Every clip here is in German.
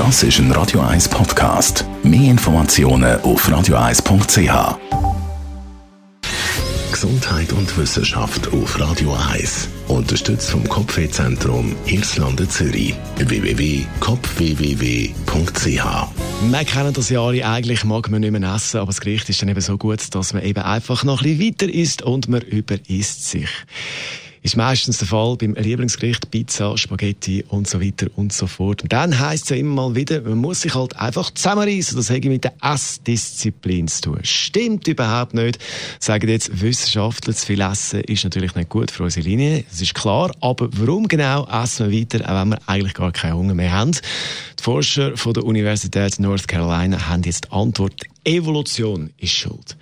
Das ist ein Radio 1 Podcast. Mehr Informationen auf radio1.ch. Gesundheit und Wissenschaft auf Radio 1. Unterstützt vom Kopfwehzentrum Irlande Zürich. www.kopfwww.ch wir kennen das ja alle, eigentlich mag man nicht mehr essen, aber das Gericht ist dann eben so gut, dass man eben einfach noch ein bisschen weiter isst und man überisst sich ist meistens der Fall beim Lieblingsgericht Pizza, Spaghetti und so weiter und so fort. Und dann heisst es ja immer mal wieder, man muss sich halt einfach zusammenreißen. Das hat mit der Essdisziplin zu tun. Stimmt überhaupt nicht. Sagen jetzt Wissenschaftler, zu viel Essen ist natürlich nicht gut für unsere Linie. Das ist klar. Aber warum genau essen wir weiter, auch wenn wir eigentlich gar keinen Hunger mehr haben? Die Forscher von der Universität North Carolina haben jetzt die Antwort, Evolution ist schuld.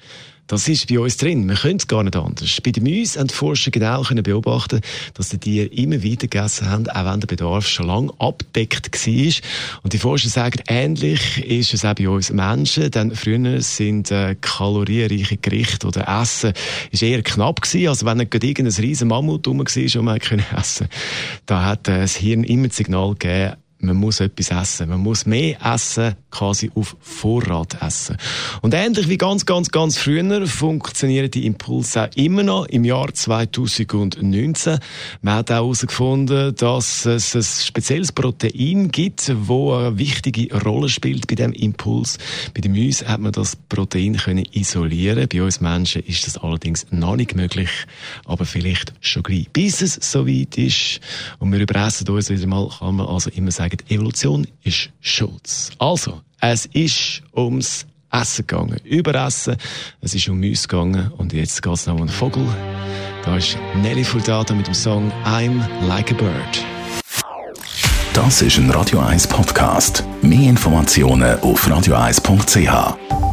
Das ist bei uns drin. Wir können es gar nicht anders. Bei den Mäusen haben die Forscher genau können beobachten, dass die Tiere immer weiter gegessen haben, auch wenn der Bedarf schon lange abdeckt war. Und die Forscher sagen, ähnlich ist es auch bei uns Menschen, denn früher sind äh, kalorienreiche Gerichte oder Essen ist eher knapp gewesen. Also wenn nicht irgendein riesen Mammut rum war und man essen konnte, da hat äh, das Hirn immer das Signal gegeben, man muss etwas essen. Man muss mehr essen, quasi auf Vorrat essen. Und ähnlich wie ganz, ganz, ganz früher funktionieren die Impulse auch immer noch im Jahr 2019. Man hat auch herausgefunden, dass es ein spezielles Protein gibt, wo eine wichtige Rolle spielt bei dem Impuls. Bei den Mäusen hat man das Protein können isolieren. Bei uns Menschen ist das allerdings noch nicht möglich, aber vielleicht schon gleich. Bis es soweit ist und wir überessen uns wieder mal, kann man also immer sagen, sagen, Evolution ist Schutz. Also, es ist ums Essen gegangen. Überessen. Es ist um Mäuse gegangen. Und jetzt geht es noch um einen Vogel. Da ist Nelly Furtado mit dem Song I'm Like a Bird. Das ist ein Radio 1 Podcast. Mehr Informationen auf radio1.ch.